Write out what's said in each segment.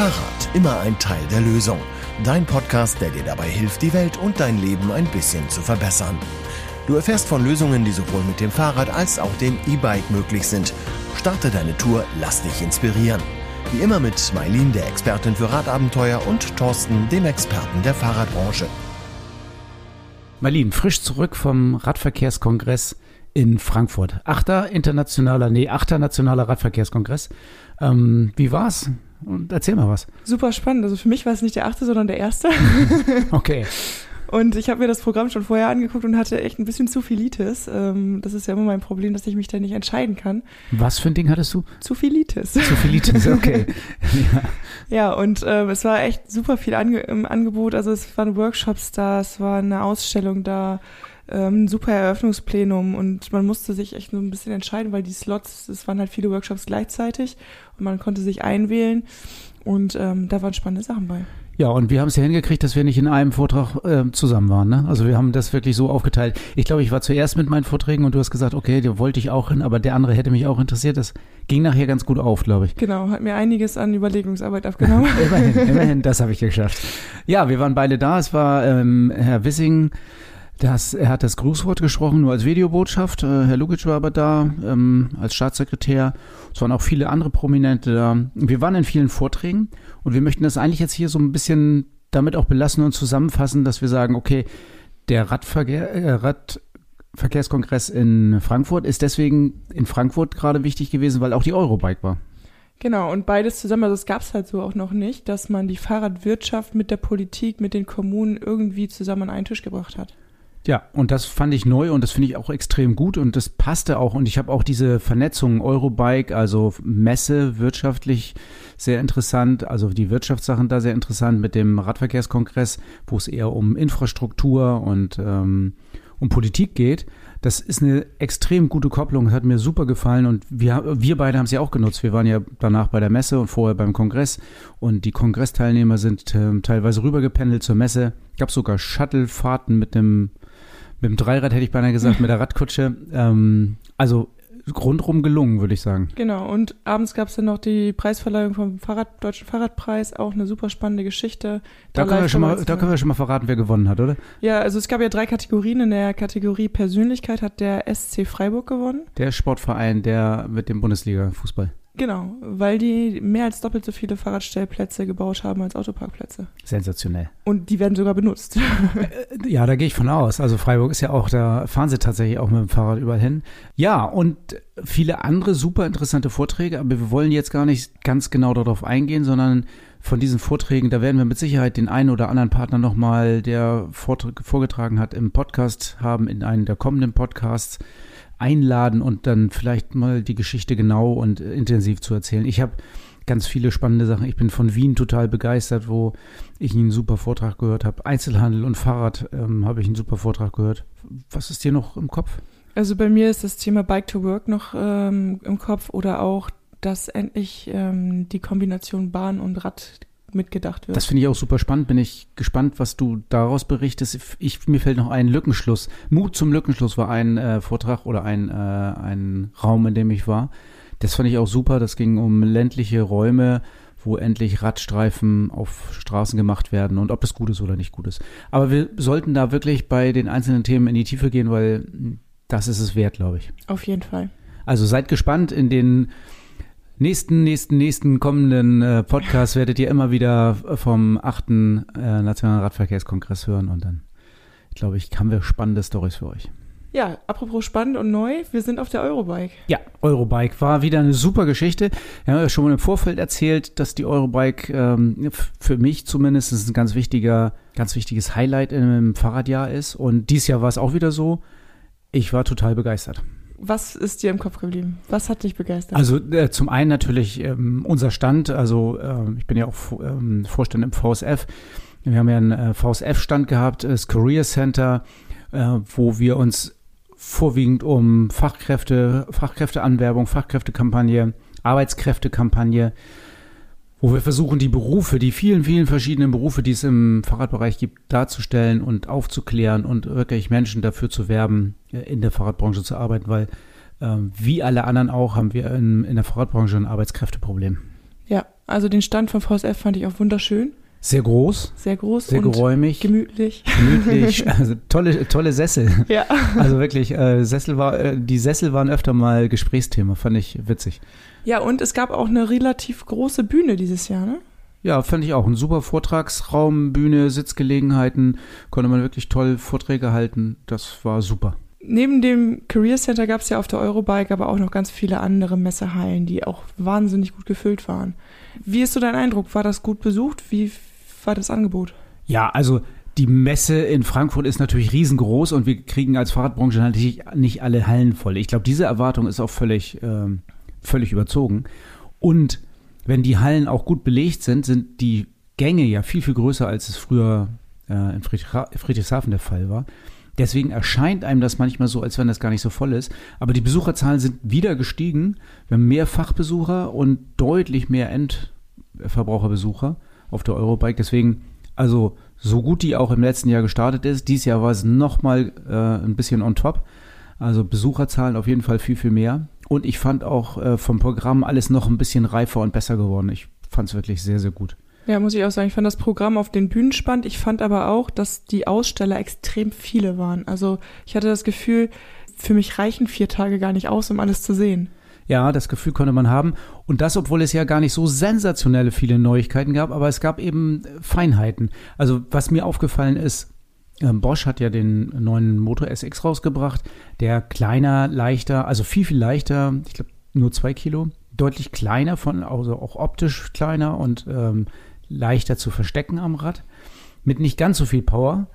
Fahrrad, immer ein Teil der Lösung. Dein Podcast, der dir dabei hilft, die Welt und dein Leben ein bisschen zu verbessern. Du erfährst von Lösungen, die sowohl mit dem Fahrrad als auch dem E-Bike möglich sind. Starte deine Tour, lass dich inspirieren. Wie immer mit Mailin, der Expertin für Radabenteuer, und Thorsten, dem Experten der Fahrradbranche. Marlin, frisch zurück vom Radverkehrskongress in Frankfurt. Achter internationaler, nee, achter nationaler Radverkehrskongress. Ähm, wie war's? Und erzähl mal was. Super spannend. Also für mich war es nicht der achte, sondern der erste. okay. Und ich habe mir das Programm schon vorher angeguckt und hatte echt ein bisschen zu Philitis. Ähm, das ist ja immer mein Problem, dass ich mich da nicht entscheiden kann. Was für ein Ding hattest du? Zu Philitis. Zu Philitis, okay. ja. ja, und ähm, es war echt super viel Ange im Angebot. Also es waren Workshops da, es war eine Ausstellung da, ähm, ein super Eröffnungsplenum und man musste sich echt so ein bisschen entscheiden, weil die Slots, es waren halt viele Workshops gleichzeitig und man konnte sich einwählen und ähm, da waren spannende Sachen bei. Ja, und wir haben es ja hingekriegt, dass wir nicht in einem Vortrag äh, zusammen waren. Ne? Also wir haben das wirklich so aufgeteilt. Ich glaube, ich war zuerst mit meinen Vorträgen und du hast gesagt, okay, da wollte ich auch hin, aber der andere hätte mich auch interessiert. Das ging nachher ganz gut auf, glaube ich. Genau, hat mir einiges an Überlegungsarbeit abgenommen. immerhin, immerhin, das habe ich geschafft. Ja, wir waren beide da. Es war ähm, Herr Wissing, das, er hat das Grußwort gesprochen, nur als Videobotschaft. Äh, Herr Lukic war aber da ähm, als Staatssekretär. Es waren auch viele andere Prominente da. Wir waren in vielen Vorträgen und wir möchten das eigentlich jetzt hier so ein bisschen damit auch belassen und zusammenfassen, dass wir sagen, okay, der Radverkehr, äh, Radverkehrskongress in Frankfurt ist deswegen in Frankfurt gerade wichtig gewesen, weil auch die Eurobike war. Genau, und beides zusammen, also es gab es halt so auch noch nicht, dass man die Fahrradwirtschaft mit der Politik, mit den Kommunen irgendwie zusammen an einen Tisch gebracht hat. Ja, und das fand ich neu und das finde ich auch extrem gut und das passte auch. Und ich habe auch diese Vernetzung Eurobike, also Messe wirtschaftlich sehr interessant, also die Wirtschaftssachen da sehr interessant mit dem Radverkehrskongress, wo es eher um Infrastruktur und ähm, um Politik geht. Das ist eine extrem gute Kopplung, hat mir super gefallen und wir, wir beide haben ja auch genutzt. Wir waren ja danach bei der Messe und vorher beim Kongress und die Kongressteilnehmer sind äh, teilweise rübergependelt zur Messe. Gab sogar Shuttlefahrten mit dem mit dem Dreirad hätte ich beinahe gesagt, mit der Radkutsche. Ähm, also rundrum gelungen, würde ich sagen. Genau, und abends gab es dann noch die Preisverleihung vom Fahrrad, Deutschen Fahrradpreis, auch eine super spannende Geschichte. Da, da können, wir schon mal, da können wir schon mal verraten, wer gewonnen hat, oder? Ja, also es gab ja drei Kategorien. In der Kategorie Persönlichkeit hat der SC Freiburg gewonnen. Der Sportverein, der mit dem Bundesliga-Fußball. Genau, weil die mehr als doppelt so viele Fahrradstellplätze gebaut haben als Autoparkplätze. Sensationell. Und die werden sogar benutzt. Ja, da gehe ich von aus. Also Freiburg ist ja auch, da fahren sie tatsächlich auch mit dem Fahrrad überall hin. Ja, und viele andere super interessante Vorträge, aber wir wollen jetzt gar nicht ganz genau darauf eingehen, sondern von diesen Vorträgen, da werden wir mit Sicherheit den einen oder anderen Partner nochmal, der vorgetragen hat, im Podcast haben, in einem der kommenden Podcasts einladen und dann vielleicht mal die Geschichte genau und intensiv zu erzählen. Ich habe ganz viele spannende Sachen. Ich bin von Wien total begeistert, wo ich einen super Vortrag gehört habe. Einzelhandel und Fahrrad ähm, habe ich einen super Vortrag gehört. Was ist dir noch im Kopf? Also bei mir ist das Thema Bike to Work noch ähm, im Kopf oder auch, dass endlich ähm, die Kombination Bahn und Rad mitgedacht wird. Das finde ich auch super spannend. Bin ich gespannt, was du daraus berichtest. Ich, mir fällt noch ein Lückenschluss. Mut zum Lückenschluss war ein äh, Vortrag oder ein, äh, ein Raum, in dem ich war. Das fand ich auch super. Das ging um ländliche Räume, wo endlich Radstreifen auf Straßen gemacht werden und ob das gut ist oder nicht gut ist. Aber wir sollten da wirklich bei den einzelnen Themen in die Tiefe gehen, weil das ist es wert, glaube ich. Auf jeden Fall. Also seid gespannt in den nächsten, nächsten, nächsten kommenden äh, Podcast werdet ihr immer wieder vom achten äh, Nationalen Radverkehrskongress hören und dann, glaube ich, haben wir spannende Stories für euch. Ja, apropos spannend und neu, wir sind auf der Eurobike. Ja, Eurobike war wieder eine super Geschichte. Wir haben ja schon im Vorfeld erzählt, dass die Eurobike ähm, für mich zumindest ein ganz wichtiger, ganz wichtiges Highlight im Fahrradjahr ist. Und dieses Jahr war es auch wieder so. Ich war total begeistert was ist dir im Kopf geblieben? Was hat dich begeistert? Also äh, zum einen natürlich ähm, unser Stand. Also äh, ich bin ja auch ähm, Vorstand im VSF. Wir haben ja einen äh, VSF-Stand gehabt, das Career Center, äh, wo wir uns vorwiegend um Fachkräfte, Fachkräfteanwerbung, Fachkräftekampagne, Arbeitskräftekampagne wo wir versuchen, die Berufe, die vielen, vielen verschiedenen Berufe, die es im Fahrradbereich gibt, darzustellen und aufzuklären und wirklich Menschen dafür zu werben, äh, in der Fahrradbranche zu arbeiten, weil äh, wie alle anderen auch haben wir in, in der Fahrradbranche ein Arbeitskräfteproblem. Ja, Also den Stand von VSF fand ich auch wunderschön. Sehr groß. Sehr groß. Sehr geräumig. Gemütlich. Gemütlich. Also tolle, tolle Sessel. Ja. Also wirklich, äh, Sessel war, äh, die Sessel waren öfter mal Gesprächsthema, fand ich witzig. Ja, und es gab auch eine relativ große Bühne dieses Jahr, ne? Ja, fand ich auch. Ein super Vortragsraum, Bühne, Sitzgelegenheiten. Konnte man wirklich toll Vorträge halten. Das war super. Neben dem Career Center gab es ja auf der Eurobike aber auch noch ganz viele andere Messehallen, die auch wahnsinnig gut gefüllt waren. Wie ist so dein Eindruck? War das gut besucht? Wie war das Angebot? Ja, also die Messe in Frankfurt ist natürlich riesengroß und wir kriegen als Fahrradbranche natürlich nicht alle Hallen voll. Ich glaube, diese Erwartung ist auch völlig, ähm, völlig überzogen. Und wenn die Hallen auch gut belegt sind, sind die Gänge ja viel, viel größer, als es früher äh, in Friedrichshafen der Fall war. Deswegen erscheint einem das manchmal so, als wenn das gar nicht so voll ist. Aber die Besucherzahlen sind wieder gestiegen. Wir haben mehr Fachbesucher und deutlich mehr Endverbraucherbesucher auf der Eurobike. Deswegen, also so gut die auch im letzten Jahr gestartet ist, dieses Jahr war es nochmal äh, ein bisschen on top. Also Besucherzahlen auf jeden Fall viel, viel mehr. Und ich fand auch äh, vom Programm alles noch ein bisschen reifer und besser geworden. Ich fand es wirklich sehr, sehr gut. Ja, muss ich auch sagen, ich fand das Programm auf den Bühnen spannend. Ich fand aber auch, dass die Aussteller extrem viele waren. Also ich hatte das Gefühl, für mich reichen vier Tage gar nicht aus, um alles zu sehen. Ja, das Gefühl konnte man haben. Und das, obwohl es ja gar nicht so sensationelle viele Neuigkeiten gab, aber es gab eben Feinheiten. Also was mir aufgefallen ist, Bosch hat ja den neuen Motor SX rausgebracht, der kleiner, leichter, also viel, viel leichter, ich glaube nur zwei Kilo, deutlich kleiner von, also auch optisch kleiner und ähm, leichter zu verstecken am Rad, mit nicht ganz so viel Power.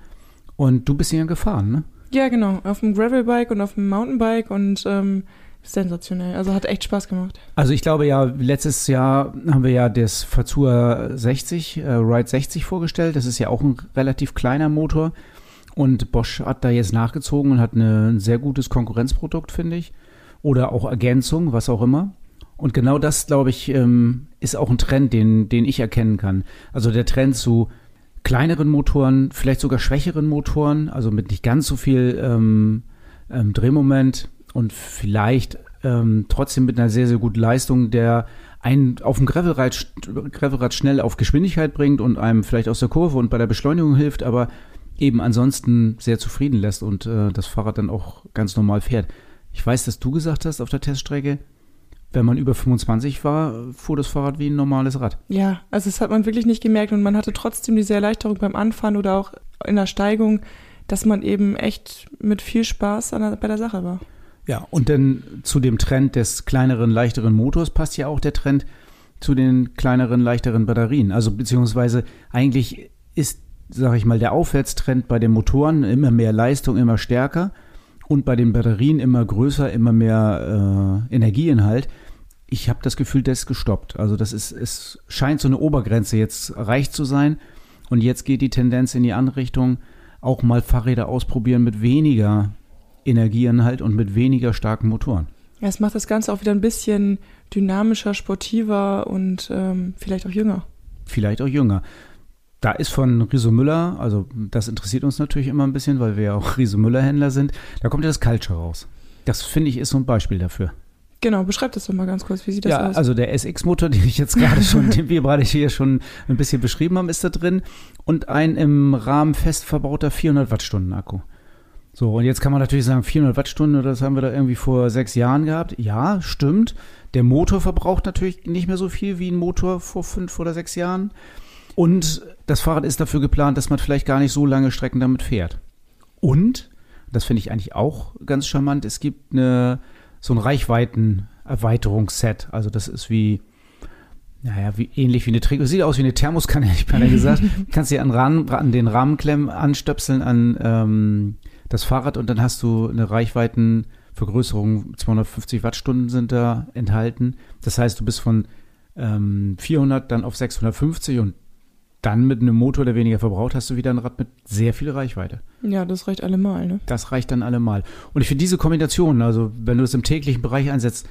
Und du bist ja gefahren, ne? Ja, genau, auf dem Gravelbike und auf dem Mountainbike und ähm, sensationell. Also hat echt Spaß gemacht. Also ich glaube ja, letztes Jahr haben wir ja das Fazua 60, äh, Ride 60 vorgestellt. Das ist ja auch ein relativ kleiner Motor. Und Bosch hat da jetzt nachgezogen und hat eine, ein sehr gutes Konkurrenzprodukt, finde ich. Oder auch Ergänzung, was auch immer. Und genau das, glaube ich, ähm, ist auch ein Trend, den, den ich erkennen kann. Also der Trend zu kleineren Motoren, vielleicht sogar schwächeren Motoren, also mit nicht ganz so viel ähm, ähm, Drehmoment und vielleicht ähm, trotzdem mit einer sehr, sehr guten Leistung, der einen auf dem Gravelrad, Gravelrad schnell auf Geschwindigkeit bringt und einem vielleicht aus der Kurve und bei der Beschleunigung hilft, aber eben ansonsten sehr zufrieden lässt und äh, das Fahrrad dann auch ganz normal fährt. Ich weiß, dass du gesagt hast auf der Teststrecke, wenn man über 25 war, fuhr das Fahrrad wie ein normales Rad. Ja, also das hat man wirklich nicht gemerkt und man hatte trotzdem diese Erleichterung beim Anfahren oder auch in der Steigung, dass man eben echt mit viel Spaß der, bei der Sache war. Ja, und dann zu dem Trend des kleineren, leichteren Motors passt ja auch der Trend zu den kleineren, leichteren Batterien. Also beziehungsweise eigentlich ist sage ich mal, der Aufwärtstrend bei den Motoren immer mehr Leistung, immer stärker und bei den Batterien immer größer, immer mehr äh, Energieinhalt. Ich habe das Gefühl, das ist gestoppt. Also das ist, es scheint so eine Obergrenze jetzt erreicht zu sein. Und jetzt geht die Tendenz in die andere Richtung, auch mal Fahrräder ausprobieren mit weniger Energieinhalt und mit weniger starken Motoren. Ja, es macht das Ganze auch wieder ein bisschen dynamischer, sportiver und ähm, vielleicht auch jünger. Vielleicht auch jünger. Da ist von Riso Müller, also das interessiert uns natürlich immer ein bisschen, weil wir ja auch Riso Müller-Händler sind, da kommt ja das Culture raus. Das finde ich ist so ein Beispiel dafür. Genau, beschreib das doch mal ganz kurz. Wie sieht das ja, aus? Also der SX-Motor, den ich jetzt gerade schon, den wir gerade hier schon ein bisschen beschrieben haben, ist da drin. Und ein im Rahmen fest verbauter 400 Wattstunden Akku. So, und jetzt kann man natürlich sagen, 400 Wattstunden, das haben wir da irgendwie vor sechs Jahren gehabt. Ja, stimmt. Der Motor verbraucht natürlich nicht mehr so viel wie ein Motor vor fünf oder sechs Jahren. Und das Fahrrad ist dafür geplant, dass man vielleicht gar nicht so lange Strecken damit fährt. Und, das finde ich eigentlich auch ganz charmant, es gibt eine, so ein Reichweitenerweiterungsset. Also das ist wie, naja, wie, ähnlich wie eine Träger. Sieht aus wie eine Thermoskanne, hätte ich beinahe gesagt. Kannst dir an, Rahmen, an den Rahmenklemmen anstöpseln an ähm, das Fahrrad und dann hast du eine Reichweitenvergrößerung. 250 Wattstunden sind da enthalten. Das heißt, du bist von ähm, 400 dann auf 650 und dann mit einem Motor, der weniger verbraucht, hast du wieder ein Rad mit sehr viel Reichweite. Ja, das reicht allemal, ne? Das reicht dann allemal. Und ich finde diese Kombination, also wenn du es im täglichen Bereich einsetzt,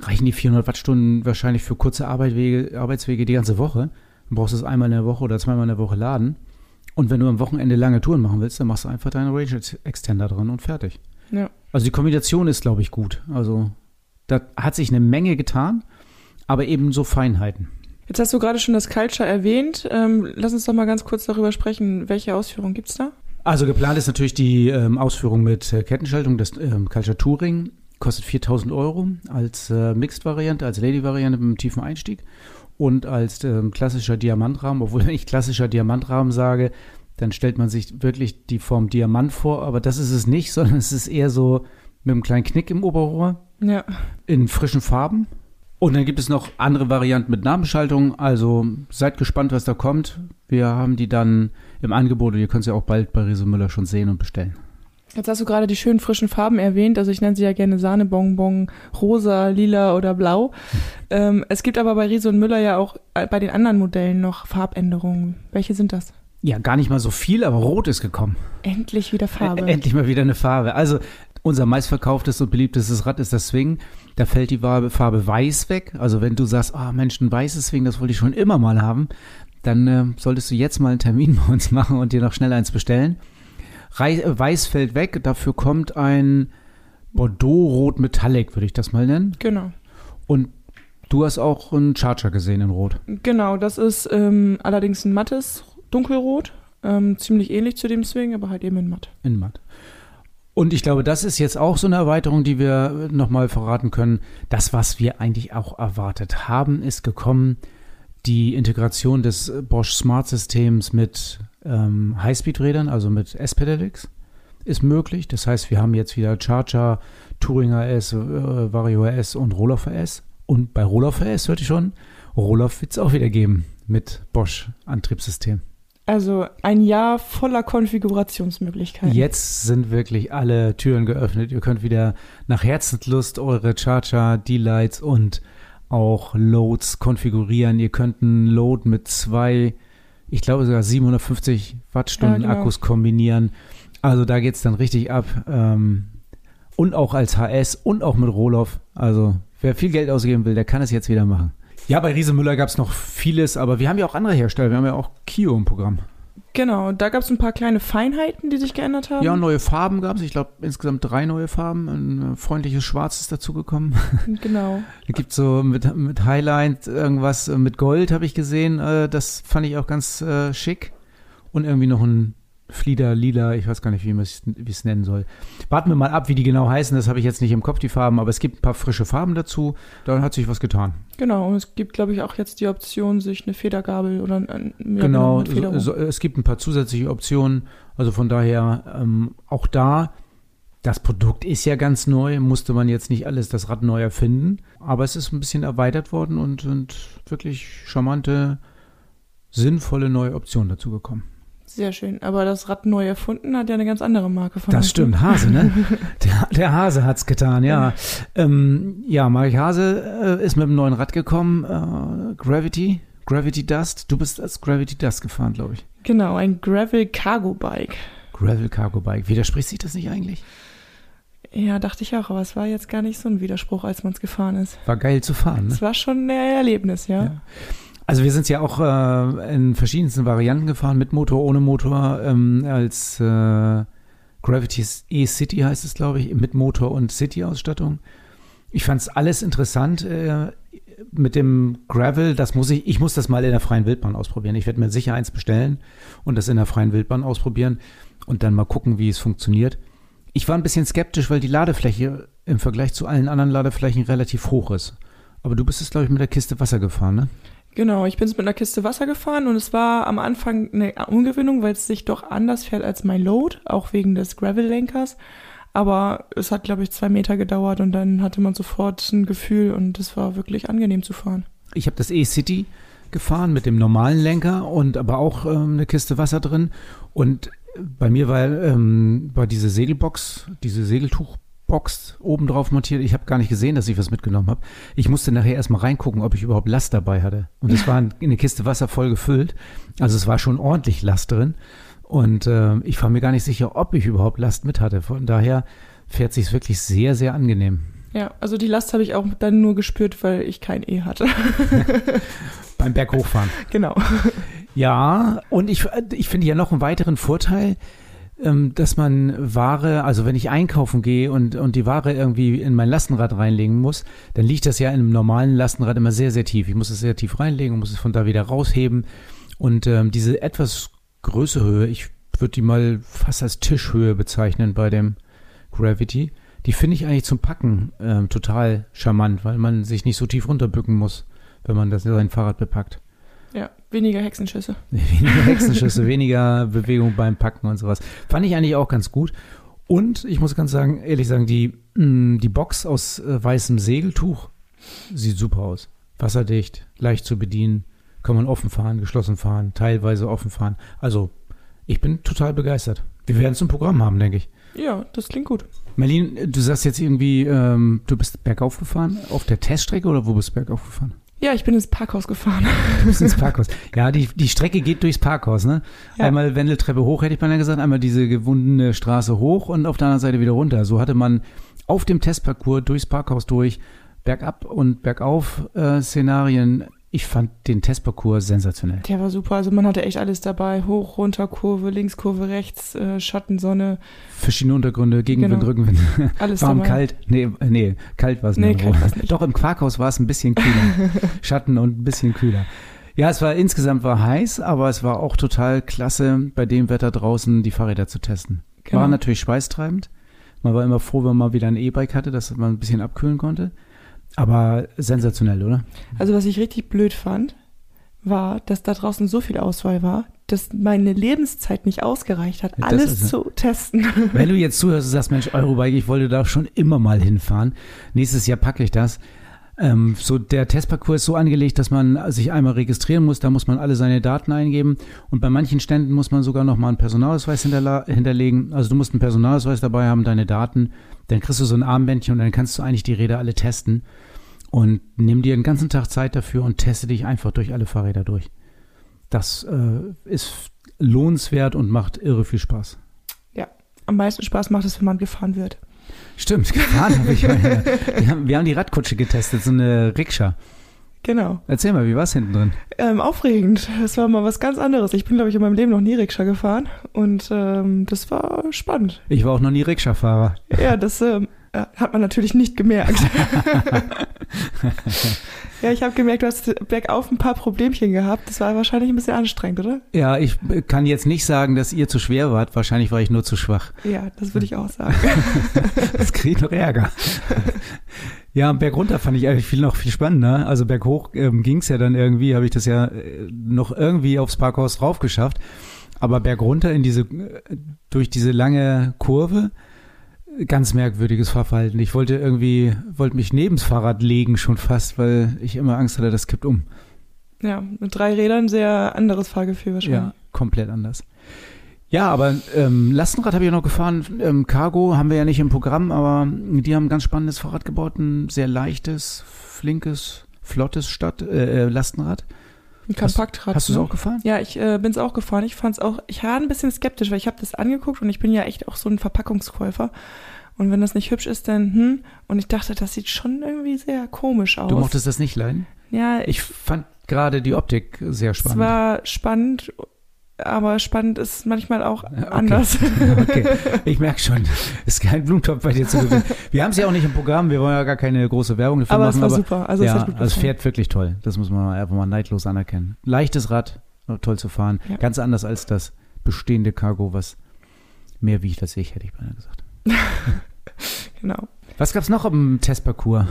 reichen die 400 Wattstunden wahrscheinlich für kurze Arbeitwege, Arbeitswege die ganze Woche. Du brauchst es einmal in der Woche oder zweimal in der Woche laden. Und wenn du am Wochenende lange Touren machen willst, dann machst du einfach deinen Range Extender dran und fertig. Ja. Also die Kombination ist, glaube ich, gut. Also da hat sich eine Menge getan, aber eben so Feinheiten. Jetzt hast du gerade schon das Culture erwähnt. Ähm, lass uns doch mal ganz kurz darüber sprechen. Welche Ausführungen gibt's da? Also geplant ist natürlich die ähm, Ausführung mit äh, Kettenschaltung, das ähm, Culture Touring. Kostet 4000 Euro als äh, Mixed-Variante, als Lady-Variante mit einem tiefen Einstieg und als ähm, klassischer Diamantrahmen. Obwohl, wenn ich klassischer Diamantrahmen sage, dann stellt man sich wirklich die Form Diamant vor, aber das ist es nicht, sondern es ist eher so mit einem kleinen Knick im Oberrohr. Ja. In frischen Farben. Und dann gibt es noch andere Varianten mit Namenschaltung. Also seid gespannt, was da kommt. Wir haben die dann im Angebot und ihr könnt sie auch bald bei Riese Müller schon sehen und bestellen. Jetzt hast du gerade die schönen frischen Farben erwähnt. Also ich nenne sie ja gerne Sahnebonbon, rosa, lila oder blau. Ähm, es gibt aber bei Riese und Müller ja auch äh, bei den anderen Modellen noch Farbänderungen. Welche sind das? Ja, gar nicht mal so viel, aber rot ist gekommen. Endlich wieder Farbe. Endlich mal wieder eine Farbe. Also unser meistverkauftes und beliebtestes Rad ist das Swing. Da fällt die Farbe, weiß weg. Also wenn du sagst, ah oh, Mensch, ein weißes Swing, das wollte ich schon immer mal haben, dann äh, solltest du jetzt mal einen Termin bei uns machen und dir noch schnell eins bestellen. Rei weiß fällt weg, dafür kommt ein Bordeaux-Rot Metallic, würde ich das mal nennen. Genau. Und du hast auch einen Charger gesehen in Rot. Genau, das ist ähm, allerdings ein mattes Dunkelrot. Ähm, ziemlich ähnlich zu dem Swing, aber halt eben in matt. In matt. Und ich glaube, das ist jetzt auch so eine Erweiterung, die wir nochmal verraten können. Das, was wir eigentlich auch erwartet haben, ist gekommen. Die Integration des Bosch Smart Systems mit ähm, Highspeed-Rädern, also mit S-Pedelecs, ist möglich. Das heißt, wir haben jetzt wieder Charger, Touringer S, äh, Vario S und Rohloff S. Und bei Rohloff S hört ihr schon, Rohloff wird es auch wieder geben mit Bosch Antriebssystem. Also ein Jahr voller Konfigurationsmöglichkeiten. Jetzt sind wirklich alle Türen geöffnet. Ihr könnt wieder nach Herzenslust eure Charger, D-Lights und auch Loads konfigurieren. Ihr könnt einen Load mit zwei, ich glaube sogar 750 Wattstunden ja, genau. Akkus kombinieren. Also da geht es dann richtig ab. Ähm, und auch als HS und auch mit Rohloff. Also wer viel Geld ausgeben will, der kann es jetzt wieder machen. Ja, bei Riese Müller gab es noch vieles, aber wir haben ja auch andere Hersteller. Wir haben ja auch Kio im Programm. Genau, da gab es ein paar kleine Feinheiten, die sich geändert haben. Ja, neue Farben gab es. Ich glaube, insgesamt drei neue Farben. Ein äh, freundliches Schwarz ist dazugekommen. Genau. da gibt so mit, mit Highlight irgendwas äh, mit Gold, habe ich gesehen. Äh, das fand ich auch ganz schick. Und irgendwie noch ein Flieder, Lila, ich weiß gar nicht, wie man es nennen soll. Warten wir mal ab, wie die genau heißen. Das habe ich jetzt nicht im Kopf, die Farben, aber es gibt ein paar frische Farben dazu. Da hat sich was getan. Genau, und es gibt, glaube ich, auch jetzt die Option, sich eine Federgabel oder ein, genau, genau so, es gibt ein paar zusätzliche Optionen. Also von daher ähm, auch da. Das Produkt ist ja ganz neu, musste man jetzt nicht alles das Rad neu erfinden, aber es ist ein bisschen erweitert worden und, und wirklich charmante, sinnvolle neue Optionen dazu gekommen. Sehr schön. Aber das Rad neu erfunden hat ja eine ganz andere Marke von. Das stimmt, Hase, ne? der, der Hase hat's getan, ja. Ja, ähm, ja Marek Hase äh, ist mit einem neuen Rad gekommen, äh, Gravity, Gravity Dust. Du bist als Gravity Dust gefahren, glaube ich. Genau, ein Gravel Cargo Bike. Gravel Cargo Bike. Widerspricht sich das nicht eigentlich? Ja, dachte ich auch, aber es war jetzt gar nicht so ein Widerspruch, als man es gefahren ist. War geil zu fahren, ne? Es war schon ein Erlebnis, ja. ja. Also wir sind ja auch äh, in verschiedensten Varianten gefahren, mit Motor, ohne Motor, ähm, als äh, Gravity E-City heißt es, glaube ich, mit Motor und City-Ausstattung. Ich fand es alles interessant. Äh, mit dem Gravel, das muss ich, ich muss das mal in der freien Wildbahn ausprobieren. Ich werde mir sicher eins bestellen und das in der freien Wildbahn ausprobieren und dann mal gucken, wie es funktioniert. Ich war ein bisschen skeptisch, weil die Ladefläche im Vergleich zu allen anderen Ladeflächen relativ hoch ist. Aber du bist es, glaube ich, mit der Kiste Wasser gefahren, ne? Genau, ich bin mit einer Kiste Wasser gefahren und es war am Anfang eine Umgewöhnung, weil es sich doch anders fährt als mein Load, auch wegen des Gravel-Lenkers. Aber es hat, glaube ich, zwei Meter gedauert und dann hatte man sofort ein Gefühl und es war wirklich angenehm zu fahren. Ich habe das E-City gefahren mit dem normalen Lenker und aber auch ähm, eine Kiste Wasser drin. Und bei mir war, ähm, war diese Segelbox, diese Segeltuch Box oben drauf montiert. Ich habe gar nicht gesehen, dass ich was mitgenommen habe. Ich musste nachher erstmal reingucken, ob ich überhaupt Last dabei hatte. Und es war eine Kiste Wasser voll gefüllt. Also es war schon ordentlich Last drin. Und äh, ich war mir gar nicht sicher, ob ich überhaupt Last mit hatte. Von daher fährt sich wirklich sehr, sehr angenehm. Ja, also die Last habe ich auch dann nur gespürt, weil ich kein E hatte. Beim Berg hochfahren. Genau. Ja, und ich, ich finde ja noch einen weiteren Vorteil dass man Ware, also wenn ich einkaufen gehe und, und die Ware irgendwie in mein Lastenrad reinlegen muss, dann liegt das ja in einem normalen Lastenrad immer sehr, sehr tief. Ich muss es sehr tief reinlegen und muss es von da wieder rausheben. Und ähm, diese etwas größere Höhe, ich würde die mal fast als Tischhöhe bezeichnen bei dem Gravity, die finde ich eigentlich zum Packen ähm, total charmant, weil man sich nicht so tief runterbücken muss, wenn man das sein Fahrrad bepackt. Ja, weniger Hexenschüsse. weniger Hexenschüsse, weniger Bewegung beim Packen und sowas. Fand ich eigentlich auch ganz gut. Und ich muss ganz sagen, ehrlich sagen, die, mm, die Box aus äh, weißem Segeltuch sieht super aus. Wasserdicht, leicht zu bedienen, kann man offen fahren, geschlossen fahren, teilweise offen fahren. Also, ich bin total begeistert. Wir werden es im Programm haben, denke ich. Ja, das klingt gut. Merlin, du sagst jetzt irgendwie, ähm, du bist bergauf gefahren, auf der Teststrecke oder wo bist du bergauf gefahren? Ja, ich bin ins Parkhaus gefahren. Du bist ins Parkhaus. Ja, die, die Strecke geht durchs Parkhaus, ne? Ja. Einmal Wendeltreppe hoch, hätte ich mal gesagt, einmal diese gewundene Straße hoch und auf der anderen Seite wieder runter. So hatte man auf dem Testparcours durchs Parkhaus durch bergab und bergauf äh, Szenarien ich fand den Testparcours sensationell. Der war super. Also man hatte echt alles dabei. Hoch, runter, Kurve, links, Kurve, rechts, äh, Schatten, Sonne. Verschiedene Untergründe, Gegenwind, genau. Rückenwind. Alles Warm, dabei. kalt. Nee, nee, kalt war es nee, nicht. Doch, im Quarkhaus war es ein bisschen kühler. Schatten und ein bisschen kühler. Ja, es war insgesamt war heiß, aber es war auch total klasse, bei dem Wetter draußen die Fahrräder zu testen. Genau. War natürlich schweißtreibend. Man war immer froh, wenn man mal wieder ein E-Bike hatte, dass man ein bisschen abkühlen konnte. Aber sensationell, oder? Also was ich richtig blöd fand, war, dass da draußen so viel Auswahl war, dass meine Lebenszeit nicht ausgereicht hat, ja, alles zu testen. Wenn du jetzt zuhörst und sagst, Mensch, Eurobike, ich wollte da schon immer mal hinfahren. Nächstes Jahr packe ich das. Ähm, so der Testparcours ist so angelegt, dass man sich einmal registrieren muss. Da muss man alle seine Daten eingeben und bei manchen Ständen muss man sogar noch mal einen Personalausweis hinterlegen. Also du musst einen Personalausweis dabei haben, deine Daten. Dann kriegst du so ein Armbändchen und dann kannst du eigentlich die Räder alle testen. Und nimm dir den ganzen Tag Zeit dafür und teste dich einfach durch alle Fahrräder durch. Das äh, ist lohnenswert und macht irre viel Spaß. Ja, am meisten Spaß macht es, wenn man gefahren wird. Stimmt, gefahren habe ich. wir, haben, wir haben die Radkutsche getestet, so eine Rikscha. Genau. Erzähl mal, wie war es hinten drin? Ähm, aufregend. Das war mal was ganz anderes. Ich bin, glaube ich, in meinem Leben noch nie Rikscha gefahren und ähm, das war spannend. Ich war auch noch nie Rikscha-Fahrer. Ja, das ähm, äh, hat man natürlich nicht gemerkt. ja, ich habe gemerkt, du hast bergauf ein paar Problemchen gehabt. Das war wahrscheinlich ein bisschen anstrengend, oder? Ja, ich kann jetzt nicht sagen, dass ihr zu schwer wart. Wahrscheinlich war ich nur zu schwach. Ja, das würde ich auch sagen. das kriegt noch Ärger. Ja, bergunter fand ich eigentlich viel noch viel spannender. Also berghoch ähm, ging es ja dann irgendwie, habe ich das ja äh, noch irgendwie aufs Parkhaus drauf geschafft. Aber bergunter in diese, äh, durch diese lange Kurve, ganz merkwürdiges Fahrverhalten. Ich wollte irgendwie, wollte mich neben das Fahrrad legen schon fast, weil ich immer Angst hatte, das kippt um. Ja, mit drei Rädern sehr anderes Fahrgefühl wahrscheinlich. Ja, komplett anders. Ja, aber ähm, Lastenrad habe ich ja noch gefahren. Ähm, Cargo haben wir ja nicht im Programm, aber die haben ein ganz spannendes Fahrrad gebaut, ein sehr leichtes, flinkes, flottes Stadt, äh, äh Lastenrad. Ein Kompaktrad. Hast, hast du es ne? auch gefahren? Ja, ich äh, bin es auch gefahren. Ich fand es auch, ich war ein bisschen skeptisch, weil ich habe das angeguckt und ich bin ja echt auch so ein Verpackungskäufer. Und wenn das nicht hübsch ist, dann hm. Und ich dachte, das sieht schon irgendwie sehr komisch aus. Du mochtest das nicht leiden? Ja. Ich, ich fand gerade die Optik sehr spannend. Es war spannend aber spannend ist manchmal auch okay. anders. Okay, ich merke schon, es ist kein Blumentopf bei dir zu gewinnen. Wir haben es ja auch nicht im Programm, wir wollen ja gar keine große Werbung dafür aber machen. Es war aber super, also ja, es, hat also fährt wirklich toll. Das muss man einfach mal neidlos anerkennen. Leichtes Rad, toll zu fahren. Ja. Ganz anders als das bestehende Cargo, was mehr wiegt als ich, hätte ich beinahe gesagt. genau. Was gab es noch im Testparcours?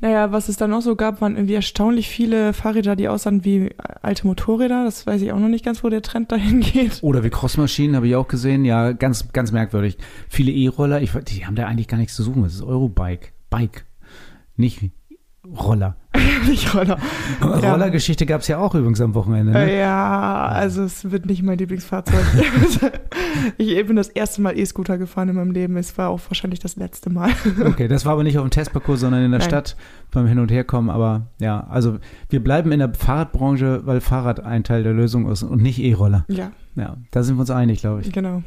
Naja, was es dann noch so gab, waren irgendwie erstaunlich viele Fahrräder, die aussahen wie alte Motorräder. Das weiß ich auch noch nicht ganz, wo der Trend dahin geht. Oder wie Crossmaschinen, habe ich auch gesehen. Ja, ganz, ganz merkwürdig. Viele E-Roller, die haben da eigentlich gar nichts zu suchen. Das ist Eurobike. Bike. Nicht Roller. nicht Roller. Rollergeschichte ja. gab es ja auch übrigens am Wochenende. Ne? Ja, also es wird nicht mein Lieblingsfahrzeug. ich bin das erste Mal E-Scooter gefahren in meinem Leben. Es war auch wahrscheinlich das letzte Mal. okay, das war aber nicht auf dem Testparcours, sondern in der Nein. Stadt beim Hin- und Herkommen. Aber ja, also wir bleiben in der Fahrradbranche, weil Fahrrad ein Teil der Lösung ist und nicht E-Roller. Ja. Ja, da sind wir uns einig, glaube ich. Genau.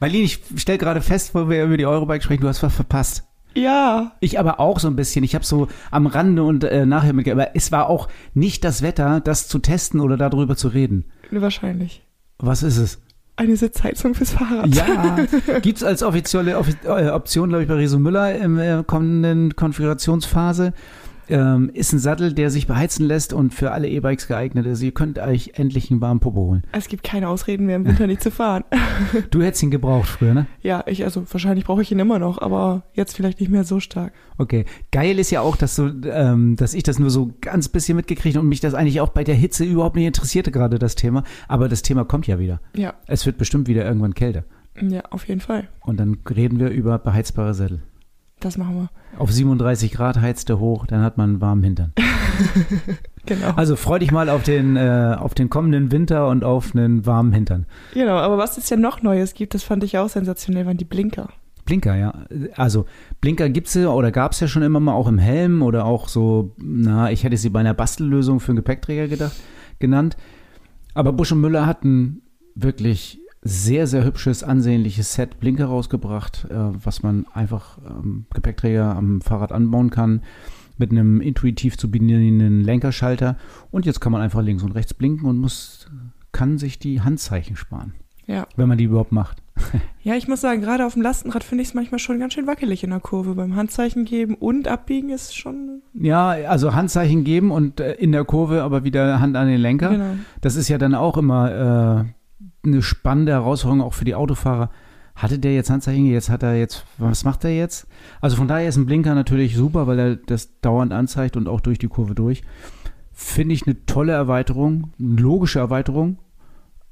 Marlene, ich stelle gerade fest, wo wir über die Eurobike sprechen, du hast was verpasst. Ja. Ich aber auch so ein bisschen. Ich habe so am Rande und äh, nachher mit, aber es war auch nicht das Wetter, das zu testen oder darüber zu reden. Wahrscheinlich. Was ist es? eine Sitzheizung fürs Fahrrad. Ja, gibt es als offizielle äh, Option, glaube ich, bei Riso Müller im äh, kommenden Konfigurationsphase ähm, ist ein Sattel, der sich beheizen lässt und für alle E-Bikes geeignet ist. Ihr könnt euch endlich einen warmen Popo holen. Es gibt keine Ausreden mehr im Winter nicht zu fahren. Du hättest ihn gebraucht früher, ne? Ja, ich, also wahrscheinlich brauche ich ihn immer noch, aber jetzt vielleicht nicht mehr so stark. Okay. Geil ist ja auch, dass so, ähm, dass ich das nur so ganz bisschen mitgekriegt und mich das eigentlich auch bei der Hitze überhaupt nicht interessierte, gerade das Thema. Aber das Thema kommt ja wieder. Ja. Es wird bestimmt wieder irgendwann kälter. Ja, auf jeden Fall. Und dann reden wir über beheizbare Sättel. Das machen wir. Auf 37 Grad heizt er hoch, dann hat man einen warmen Hintern. genau. Also freu dich mal auf den, äh, auf den kommenden Winter und auf einen warmen Hintern. Genau, aber was es ja noch Neues gibt, das fand ich auch sensationell, waren die Blinker. Blinker, ja. Also Blinker gibt's ja oder gab's ja schon immer mal auch im Helm oder auch so, na, ich hätte sie bei einer Bastellösung für einen Gepäckträger gedacht, genannt. Aber Busch und Müller hatten wirklich sehr, sehr hübsches, ansehnliches Set Blinker rausgebracht, äh, was man einfach ähm, Gepäckträger am Fahrrad anbauen kann mit einem intuitiv zu bedienenden Lenkerschalter. Und jetzt kann man einfach links und rechts blinken und muss, kann sich die Handzeichen sparen. Ja. Wenn man die überhaupt macht. ja, ich muss sagen, gerade auf dem Lastenrad finde ich es manchmal schon ganz schön wackelig in der Kurve. Beim Handzeichen geben und abbiegen ist schon. Ja, also Handzeichen geben und äh, in der Kurve aber wieder Hand an den Lenker. Genau. Das ist ja dann auch immer äh, eine spannende Herausforderung auch für die Autofahrer. Hatte der jetzt Handzeichen? Jetzt hat er jetzt, was macht er jetzt? Also von daher ist ein Blinker natürlich super, weil er das dauernd anzeigt und auch durch die Kurve durch. Finde ich eine tolle Erweiterung, eine logische Erweiterung,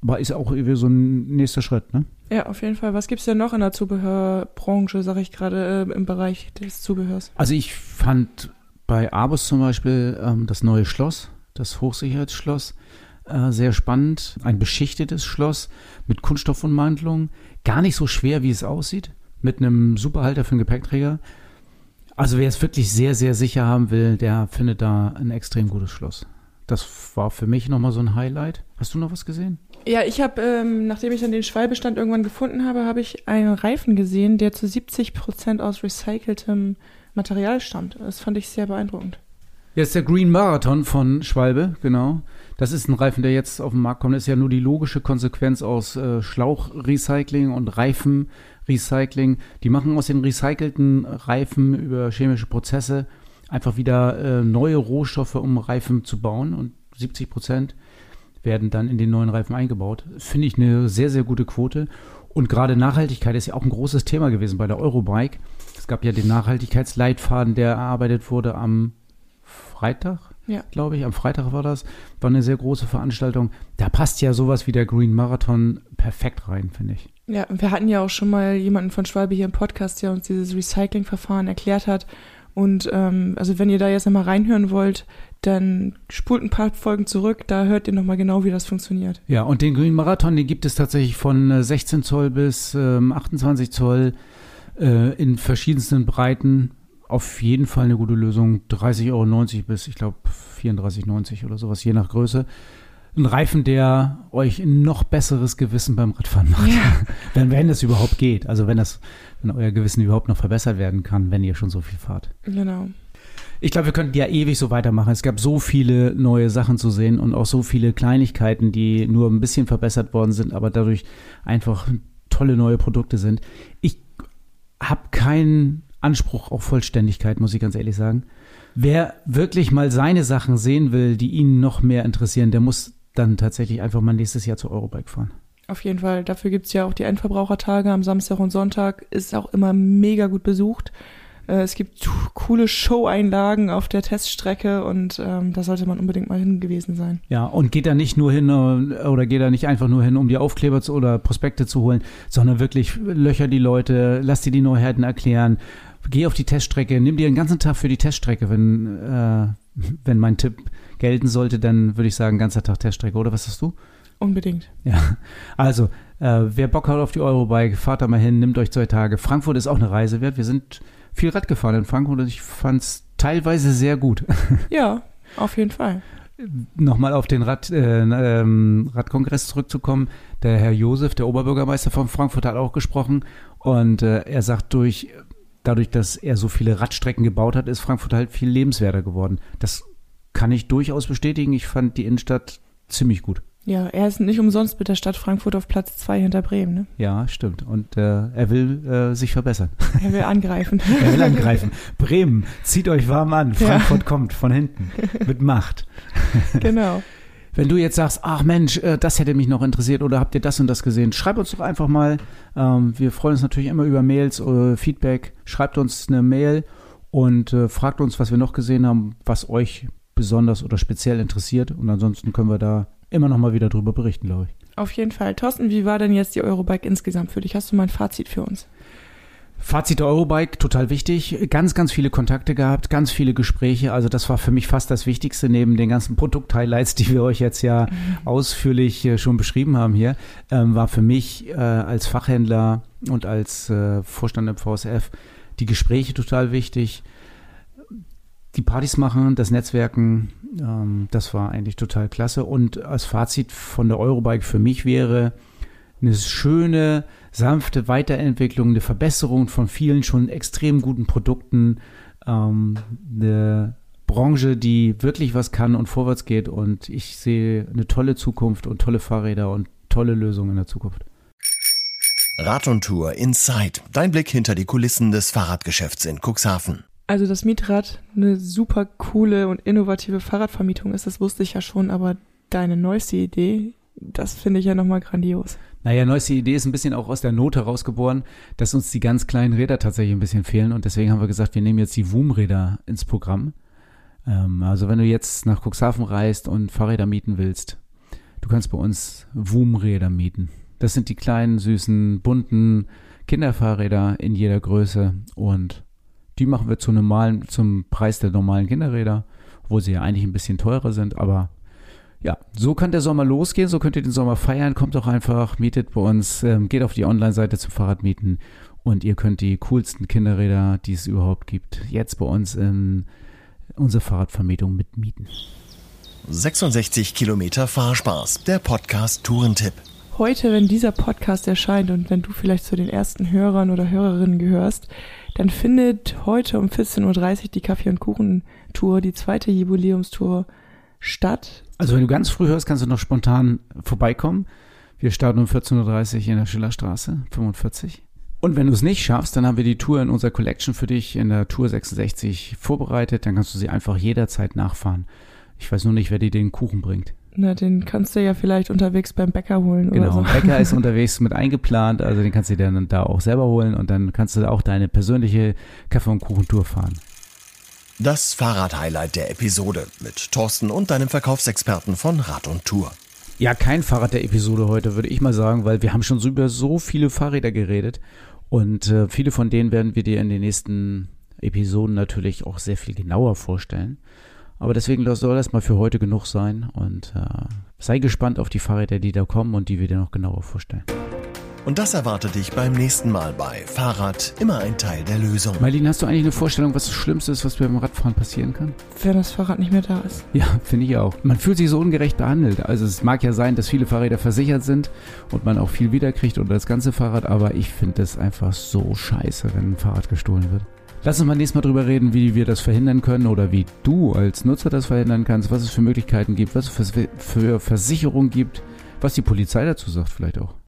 aber ist auch irgendwie so ein nächster Schritt, ne? Ja, auf jeden Fall. Was gibt es denn noch in der Zubehörbranche, sage ich gerade, äh, im Bereich des Zubehörs? Also ich fand bei Abus zum Beispiel ähm, das neue Schloss, das Hochsicherheitsschloss, äh, sehr spannend. Ein beschichtetes Schloss mit Kunststoffummantelung. Gar nicht so schwer, wie es aussieht. Mit einem Superhalter für einen Gepäckträger. Also wer es wirklich sehr, sehr sicher haben will, der findet da ein extrem gutes Schloss. Das war für mich nochmal so ein Highlight. Hast du noch was gesehen? Ja, ich habe, ähm, nachdem ich dann den Schwalbestand irgendwann gefunden habe, habe ich einen Reifen gesehen, der zu 70 Prozent aus recyceltem Material stammt. Das fand ich sehr beeindruckend. Ja, ist der Green Marathon von Schwalbe, genau. Das ist ein Reifen, der jetzt auf den Markt kommt. Das ist ja nur die logische Konsequenz aus äh, Schlauchrecycling und Reifenrecycling. Die machen aus den recycelten Reifen über chemische Prozesse einfach wieder äh, neue Rohstoffe, um Reifen zu bauen. Und 70 Prozent werden dann in den neuen Reifen eingebaut. Finde ich eine sehr, sehr gute Quote. Und gerade Nachhaltigkeit ist ja auch ein großes Thema gewesen bei der Eurobike. Es gab ja den Nachhaltigkeitsleitfaden, der erarbeitet wurde am Freitag, ja. glaube ich. Am Freitag war das. War eine sehr große Veranstaltung. Da passt ja sowas wie der Green Marathon perfekt rein, finde ich. Ja, wir hatten ja auch schon mal jemanden von Schwalbe hier im Podcast, der uns dieses Recycling-Verfahren erklärt hat. Und ähm, also wenn ihr da jetzt nochmal reinhören wollt, dann spult ein paar Folgen zurück, da hört ihr nochmal genau, wie das funktioniert. Ja, und den Green Marathon, den gibt es tatsächlich von 16 äh, Zoll bis ähm, 28 Zoll äh, in verschiedensten Breiten auf jeden Fall eine gute Lösung. 30,90 Euro bis, ich glaube, 34,90 oder sowas, je nach Größe. Ein Reifen, der euch ein noch besseres Gewissen beim Radfahren macht. Ja. wenn, wenn das überhaupt geht. Also wenn das, wenn euer Gewissen überhaupt noch verbessert werden kann, wenn ihr schon so viel fahrt. Genau. Ich glaube, wir könnten ja ewig so weitermachen. Es gab so viele neue Sachen zu sehen und auch so viele Kleinigkeiten, die nur ein bisschen verbessert worden sind, aber dadurch einfach tolle neue Produkte sind. Ich habe keinen Anspruch auf Vollständigkeit, muss ich ganz ehrlich sagen. Wer wirklich mal seine Sachen sehen will, die ihn noch mehr interessieren, der muss dann tatsächlich einfach mal nächstes Jahr zur Eurobike fahren. Auf jeden Fall. Dafür gibt es ja auch die Endverbrauchertage am Samstag und Sonntag. Ist auch immer mega gut besucht. Äh, es gibt coole Show-Einlagen auf der Teststrecke und ähm, da sollte man unbedingt mal hin gewesen sein. Ja, und geht da nicht nur hin äh, oder geht da nicht einfach nur hin, um die Aufkleber zu, oder Prospekte zu holen, sondern wirklich löcher die Leute, lass dir die Neuheiten erklären, geh auf die Teststrecke, nimm dir den ganzen Tag für die Teststrecke. Wenn, äh, wenn mein Tipp gelten sollte, dann würde ich sagen, ganzer Tag Teststrecke, oder was hast du? Unbedingt. Ja, also, äh, wer Bock hat auf die Eurobike, fahrt da mal hin, nimmt euch zwei Tage. Frankfurt ist auch eine Reise wert. Wir sind viel Rad gefahren in Frankfurt und ich fand es teilweise sehr gut. Ja, auf jeden Fall. Nochmal auf den Rad, äh, ähm, Radkongress zurückzukommen. Der Herr Josef, der Oberbürgermeister von Frankfurt, hat auch gesprochen und äh, er sagt, durch dadurch, dass er so viele Radstrecken gebaut hat, ist Frankfurt halt viel lebenswerter geworden. Das kann ich durchaus bestätigen. Ich fand die Innenstadt ziemlich gut. Ja, er ist nicht umsonst mit der Stadt Frankfurt auf Platz zwei hinter Bremen. Ne? Ja, stimmt. Und äh, er will äh, sich verbessern. Er will angreifen. er will angreifen. Bremen, zieht euch warm an. Frankfurt ja. kommt von hinten mit Macht. genau. Wenn du jetzt sagst, ach Mensch, äh, das hätte mich noch interessiert oder habt ihr das und das gesehen, schreib uns doch einfach mal. Ähm, wir freuen uns natürlich immer über Mails, oder Feedback. Schreibt uns eine Mail und äh, fragt uns, was wir noch gesehen haben, was euch besonders oder speziell interessiert. Und ansonsten können wir da immer noch mal wieder drüber berichten, glaube ich. Auf jeden Fall. Thorsten, wie war denn jetzt die Eurobike insgesamt für dich? Hast du mal ein Fazit für uns? Fazit der Eurobike, total wichtig. Ganz, ganz viele Kontakte gehabt, ganz viele Gespräche. Also das war für mich fast das Wichtigste neben den ganzen Produkt-Highlights, die wir euch jetzt ja mhm. ausführlich äh, schon beschrieben haben hier, ähm, war für mich äh, als Fachhändler und als äh, Vorstand im VSF die Gespräche total wichtig. Die Partys machen, das Netzwerken, ähm, das war eigentlich total klasse. Und als Fazit von der Eurobike für mich wäre eine schöne, sanfte Weiterentwicklung, eine Verbesserung von vielen schon extrem guten Produkten, ähm, eine Branche, die wirklich was kann und vorwärts geht. Und ich sehe eine tolle Zukunft und tolle Fahrräder und tolle Lösungen in der Zukunft. Rad und Tour Inside. Dein Blick hinter die Kulissen des Fahrradgeschäfts in Cuxhaven. Also das Mietrad eine super coole und innovative Fahrradvermietung ist, das wusste ich ja schon, aber deine neueste Idee, das finde ich ja nochmal grandios. Naja, neueste Idee ist ein bisschen auch aus der Not herausgeboren, dass uns die ganz kleinen Räder tatsächlich ein bisschen fehlen und deswegen haben wir gesagt, wir nehmen jetzt die WUM-Räder ins Programm. Ähm, also wenn du jetzt nach Cuxhaven reist und Fahrräder mieten willst, du kannst bei uns WUM-Räder mieten. Das sind die kleinen, süßen, bunten Kinderfahrräder in jeder Größe und die machen wir zu normalen, zum Preis der normalen Kinderräder, wo sie ja eigentlich ein bisschen teurer sind, aber ja, so kann der Sommer losgehen, so könnt ihr den Sommer feiern. Kommt doch einfach, mietet bei uns, ähm, geht auf die Online-Seite zum Fahrradmieten und ihr könnt die coolsten Kinderräder, die es überhaupt gibt, jetzt bei uns in unsere Fahrradvermietung mitmieten. 66 Kilometer Fahrspaß, der Podcast Tourentipp. Heute, wenn dieser Podcast erscheint und wenn du vielleicht zu den ersten Hörern oder Hörerinnen gehörst, dann findet heute um 14.30 Uhr die Kaffee- und Kuchen-Tour, die zweite Jubiläumstour statt. Also wenn du ganz früh hörst, kannst du noch spontan vorbeikommen. Wir starten um 14.30 Uhr in der Schillerstraße, 45. Und wenn du es nicht schaffst, dann haben wir die Tour in unserer Collection für dich in der Tour 66 vorbereitet. Dann kannst du sie einfach jederzeit nachfahren. Ich weiß nur nicht, wer dir den Kuchen bringt. Na, den kannst du ja vielleicht unterwegs beim Bäcker holen genau, oder so. Genau, Bäcker ist unterwegs mit eingeplant, also den kannst du dir dann da auch selber holen und dann kannst du auch deine persönliche Kaffee- und Kuchentour fahren. Das Fahrrad-Highlight der Episode mit Thorsten und deinem Verkaufsexperten von Rad und Tour. Ja, kein Fahrrad der Episode heute, würde ich mal sagen, weil wir haben schon so über so viele Fahrräder geredet und äh, viele von denen werden wir dir in den nächsten Episoden natürlich auch sehr viel genauer vorstellen. Aber deswegen soll das mal für heute genug sein und äh, sei gespannt auf die Fahrräder, die da kommen und die wir dir noch genauer vorstellen. Und das erwartet dich beim nächsten Mal bei Fahrrad immer ein Teil der Lösung. Marlene, hast du eigentlich eine Vorstellung, was das Schlimmste ist, was beim Radfahren passieren kann? Wenn das Fahrrad nicht mehr da ist. Ja, finde ich auch. Man fühlt sich so ungerecht behandelt. Also es mag ja sein, dass viele Fahrräder versichert sind und man auch viel wiederkriegt oder das ganze Fahrrad, aber ich finde es einfach so scheiße, wenn ein Fahrrad gestohlen wird. Lass uns mal nächstes Mal drüber reden, wie wir das verhindern können oder wie du als Nutzer das verhindern kannst, was es für Möglichkeiten gibt, was es für Versicherungen gibt, was die Polizei dazu sagt vielleicht auch.